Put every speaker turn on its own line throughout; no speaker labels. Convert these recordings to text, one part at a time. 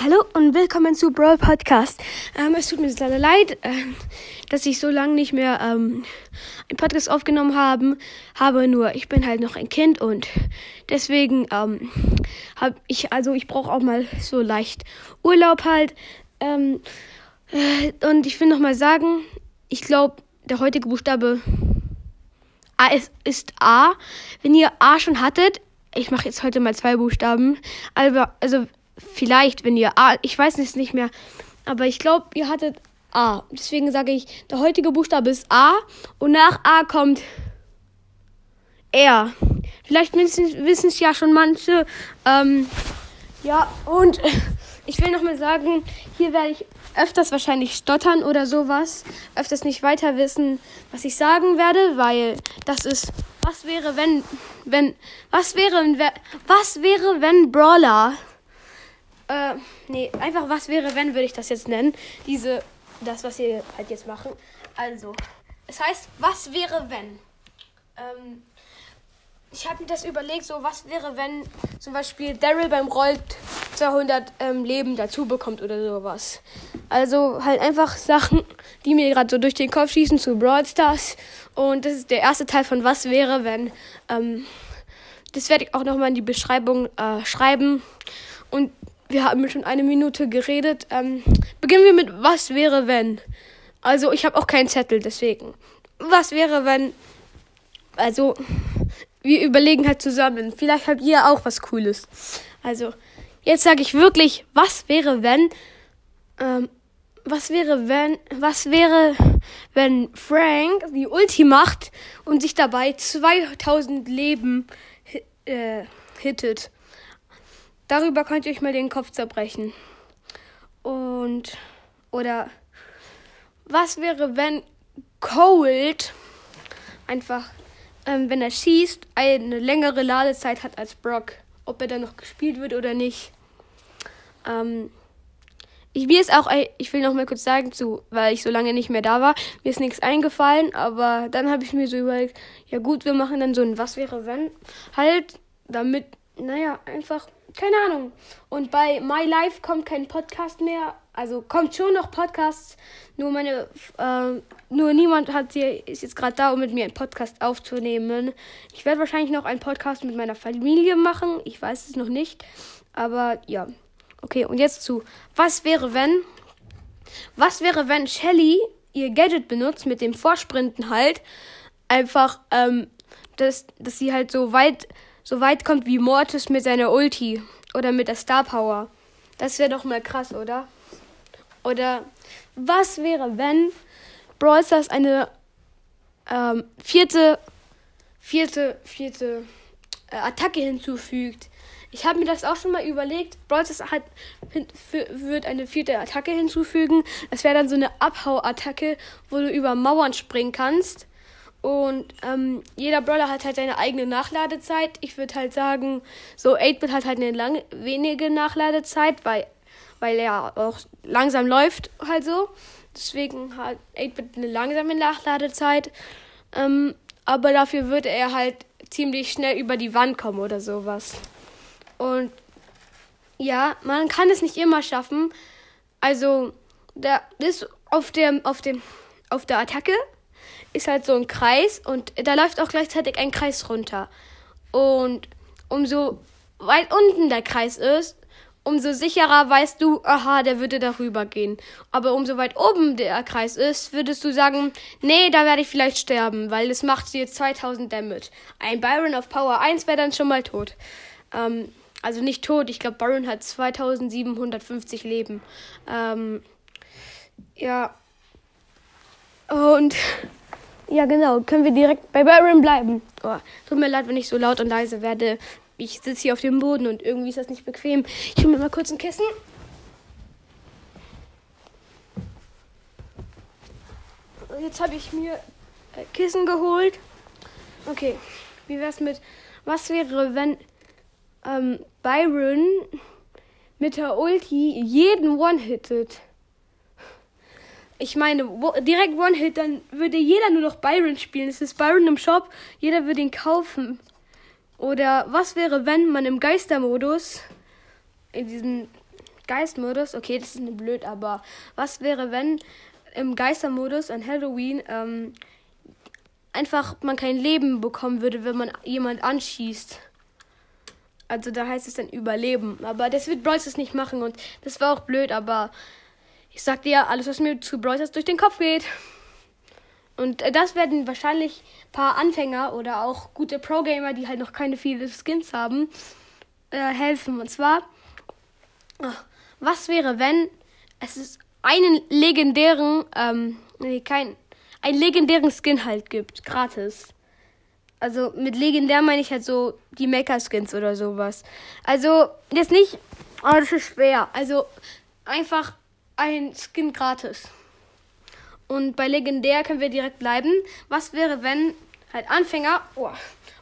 Hallo und willkommen zu Brawl Podcast. Ähm, es tut mir leider leid, äh, dass ich so lange nicht mehr ähm, einen Podcast aufgenommen haben, habe. Nur ich bin halt noch ein Kind und deswegen ähm, habe ich, also ich brauche auch mal so leicht Urlaub halt. Ähm, äh, und ich will noch mal sagen, ich glaube, der heutige Buchstabe A ist, ist A. Wenn ihr A schon hattet, ich mache jetzt heute mal zwei Buchstaben. Also, also vielleicht, wenn ihr A, ich weiß es nicht mehr, aber ich glaube, ihr hattet A. Deswegen sage ich, der heutige Buchstabe ist A und nach A kommt R. Vielleicht wissen es ja schon manche. Ähm, ja, und ich will nochmal sagen, hier werde ich öfters wahrscheinlich stottern oder sowas. Öfters nicht weiter wissen, was ich sagen werde, weil das ist, was wäre, wenn, wenn, was wäre, was wäre, wenn Brawler äh, nee, einfach was wäre, wenn, würde ich das jetzt nennen. Diese, das, was wir halt jetzt machen. Also, es heißt, was wäre, wenn? Ähm, ich habe mir das überlegt, so was wäre, wenn zum Beispiel Daryl beim Roll 200 ähm, Leben dazu bekommt oder sowas. Also halt einfach Sachen, die mir gerade so durch den Kopf schießen zu Brawl Stars. Und das ist der erste Teil von was wäre, wenn. Ähm, das werde ich auch nochmal in die Beschreibung äh, schreiben. Und wir haben schon eine Minute geredet. Ähm, beginnen wir mit Was wäre wenn? Also ich habe auch keinen Zettel, deswegen. Was wäre wenn? Also wir überlegen halt zusammen. Vielleicht habt ihr auch was Cooles. Also jetzt sage ich wirklich, was wäre wenn? Ähm, was wäre wenn? Was wäre wenn Frank die Ulti macht und sich dabei 2000 Leben äh, hittet? Darüber könnt ihr euch mal den Kopf zerbrechen. Und, oder, was wäre, wenn Cold einfach, ähm, wenn er schießt, eine längere Ladezeit hat als Brock? Ob er dann noch gespielt wird oder nicht. Ähm, ich, mir ist auch, ich will noch mal kurz sagen, zu, weil ich so lange nicht mehr da war, mir ist nichts eingefallen, aber dann habe ich mir so überlegt, ja gut, wir machen dann so ein Was wäre wenn, halt, damit, naja, einfach keine Ahnung. Und bei My Life kommt kein Podcast mehr. Also kommt schon noch Podcasts. Nur meine, äh, nur niemand hat hier, ist jetzt gerade da, um mit mir einen Podcast aufzunehmen. Ich werde wahrscheinlich noch einen Podcast mit meiner Familie machen. Ich weiß es noch nicht. Aber ja. Okay, und jetzt zu. Was wäre, wenn. Was wäre, wenn Shelly ihr Gadget benutzt mit dem Vorsprinten halt? Einfach, ähm, dass, dass sie halt so weit so weit kommt wie Mortis mit seiner Ulti oder mit der Star Power. Das wäre doch mal krass, oder? Oder was wäre, wenn Brawl Stars eine ähm, vierte, vierte, vierte äh, Attacke hinzufügt? Ich habe mir das auch schon mal überlegt. Brawl Stars hat, wird eine vierte Attacke hinzufügen. Das wäre dann so eine Abhau-Attacke, wo du über Mauern springen kannst. Und ähm, jeder Brawler hat halt seine eigene Nachladezeit. Ich würde halt sagen, so 8-Bit hat halt eine lang, wenige Nachladezeit, weil, weil er auch langsam läuft halt so. Deswegen hat 8-Bit eine langsame Nachladezeit. Ähm, aber dafür würde er halt ziemlich schnell über die Wand kommen oder sowas. Und ja, man kann es nicht immer schaffen. Also, da ist auf dem, auf dem, auf der Attacke ist halt so ein Kreis und da läuft auch gleichzeitig ein Kreis runter. Und umso weit unten der Kreis ist, umso sicherer weißt du, aha, der würde darüber gehen. Aber umso weit oben der Kreis ist, würdest du sagen, nee, da werde ich vielleicht sterben, weil es macht jetzt 2000 Damage. Ein Byron auf Power 1 wäre dann schon mal tot. Ähm, also nicht tot, ich glaube, Byron hat 2750 Leben. Ähm, ja. Und ja, genau. Können wir direkt bei Byron bleiben. Oh, tut mir leid, wenn ich so laut und leise werde. Ich sitze hier auf dem Boden und irgendwie ist das nicht bequem. Ich hole mir mal kurz ein Kissen. Jetzt habe ich mir äh, Kissen geholt. Okay, wie wär's mit, was wäre, wenn ähm, Byron mit der Ulti jeden One-hittet? Ich meine, direkt One-Hit, dann würde jeder nur noch Byron spielen. Es ist Byron im Shop, jeder würde ihn kaufen. Oder was wäre, wenn man im Geistermodus, in diesem Geistmodus, okay, das ist blöd, aber was wäre, wenn im Geistermodus an Halloween ähm, einfach man kein Leben bekommen würde, wenn man jemand anschießt? Also da heißt es dann Überleben. Aber das wird Bryce nicht machen und das war auch blöd, aber ich sagte ja, alles, was mir zu Bryce durch den Kopf geht. Und äh, das werden wahrscheinlich ein paar Anfänger oder auch gute Pro-Gamer, die halt noch keine viele Skins haben, äh, helfen. Und zwar, ach, was wäre, wenn es ist einen legendären, ähm, nee, kein, einen legendären Skin halt gibt, gratis. Also mit legendär meine ich halt so die Mecha-Skins oder sowas. Also jetzt nicht, oh, das ist schwer. Also einfach ein Skin gratis. Und bei legendär können wir direkt bleiben. Was wäre, wenn halt Anfänger oh,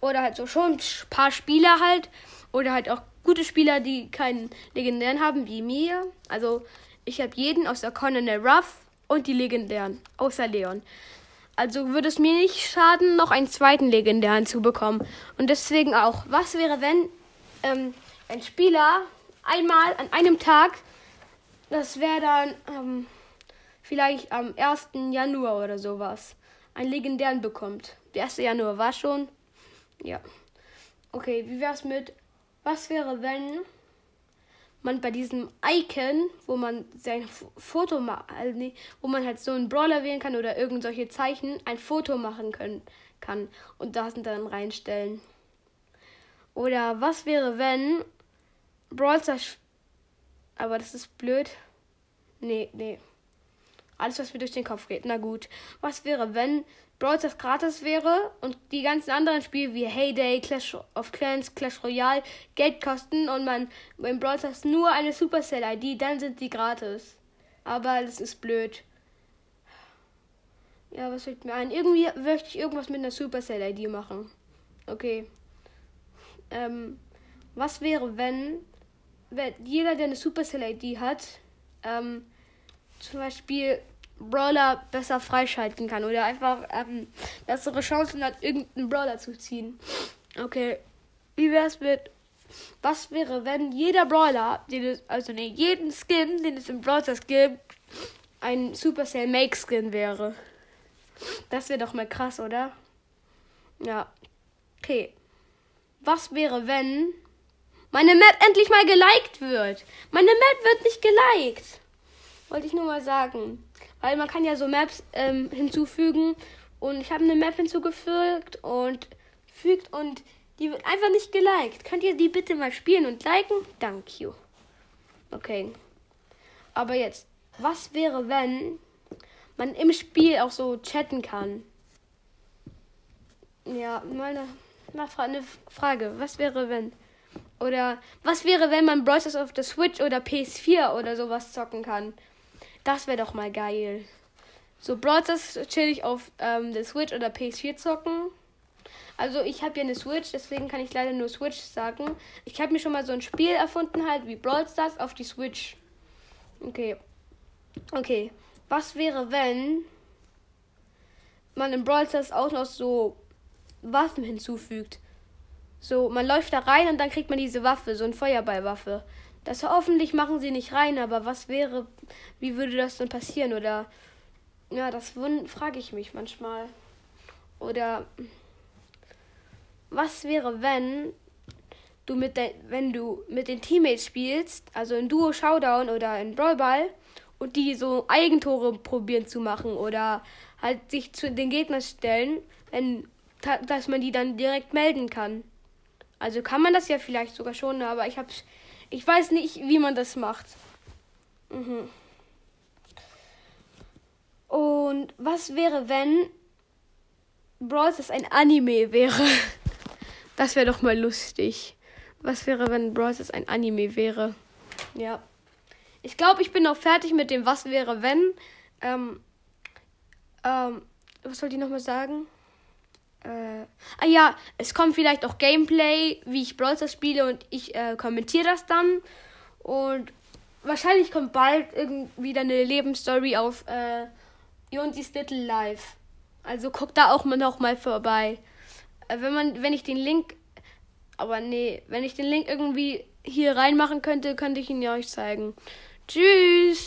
oder halt so schon ein paar Spieler halt oder halt auch gute Spieler, die keinen legendären haben, wie mir. Also ich habe jeden außer Colonel Ruff und die legendären, außer Leon. Also würde es mir nicht schaden, noch einen zweiten legendären zu bekommen. Und deswegen auch, was wäre, wenn ähm, ein Spieler einmal an einem Tag, das wäre dann ähm, vielleicht am 1. Januar oder sowas, einen legendären bekommt. Der 1. Januar war schon. Ja. Okay, wie wär's mit, was wäre, wenn man bei diesem Icon, wo man sein Foto macht, nee, wo man halt so einen Brawler wählen kann oder irgend solche Zeichen, ein Foto machen können, kann und das dann reinstellen. Oder was wäre, wenn Brawl aber das ist blöd. Nee, nee. Alles, was mir durch den Kopf geht. Na gut. Was wäre, wenn Brawl Stars gratis wäre und die ganzen anderen Spiele wie Heyday, Clash of Clans, Clash Royale Geld kosten und man beim Brawl Stars nur eine Supercell-ID, dann sind die gratis. Aber das ist blöd. Ja, was fällt mir ein? Irgendwie möchte ich irgendwas mit einer Supercell-ID machen. Okay. Ähm, was wäre, wenn jeder, der eine Supercell-ID hat, ähm, zum Beispiel Brawler besser freischalten kann oder einfach ähm, bessere Chancen hat, irgendeinen Brawler zu ziehen. Okay, wie wär's mit was wäre, wenn jeder Brawler, den es, also ne, jeden Skin, den es im Brawl gibt, ein Supercell Make Skin wäre? Das wäre doch mal krass, oder? Ja. Okay. Was wäre, wenn meine Map endlich mal geliked wird? Meine Map wird nicht geliked. Wollte ich nur mal sagen. Weil man kann ja so Maps ähm, hinzufügen. Und ich habe eine Map hinzugefügt und fügt und die wird einfach nicht geliked. Könnt ihr die bitte mal spielen und liken? Thank you. Okay. Aber jetzt, was wäre, wenn man im Spiel auch so chatten kann? Ja, mal eine, eine Frage. Was wäre, wenn? Oder was wäre, wenn man Bros. auf der Switch oder PS4 oder sowas zocken kann? Das wäre doch mal geil. So Brawl Stars chill auf ähm, der Switch oder PS4 zocken. Also ich habe ja eine Switch, deswegen kann ich leider nur Switch sagen. Ich habe mir schon mal so ein Spiel erfunden halt wie Brawl Stars auf die Switch. Okay. Okay. Was wäre, wenn man in Brawl Stars auch noch so Waffen hinzufügt? So, man läuft da rein und dann kriegt man diese Waffe, so eine Feuerballwaffe. Das hoffentlich machen sie nicht rein, aber was wäre, wie würde das dann passieren? Oder ja, das frage ich mich manchmal. Oder was wäre, wenn du mit de wenn du mit den Teammates spielst, also in Duo Showdown oder in Brawlball und die so Eigentore probieren zu machen oder halt sich zu den Gegnern stellen, wenn dass man die dann direkt melden kann. Also kann man das ja vielleicht sogar schon, aber ich habe ich weiß nicht, wie man das macht. Mhm. Und was wäre, wenn Brawl Stars ein Anime wäre? Das wäre doch mal lustig. Was wäre, wenn Brawl Stars ein Anime wäre? Ja. Ich glaube, ich bin noch fertig mit dem Was wäre, wenn. Ähm, ähm, was wollte ich nochmal sagen? Äh, ah ja, es kommt vielleicht auch Gameplay, wie ich Brawl Stars spiele und ich äh, kommentiere das dann. Und wahrscheinlich kommt bald irgendwie eine Lebensstory auf äh, Jonsis Little Life. Also guckt da auch mal noch mal vorbei. Äh, wenn man, wenn ich den Link, aber nee, wenn ich den Link irgendwie hier reinmachen könnte, könnte ich ihn ja euch zeigen. Tschüss!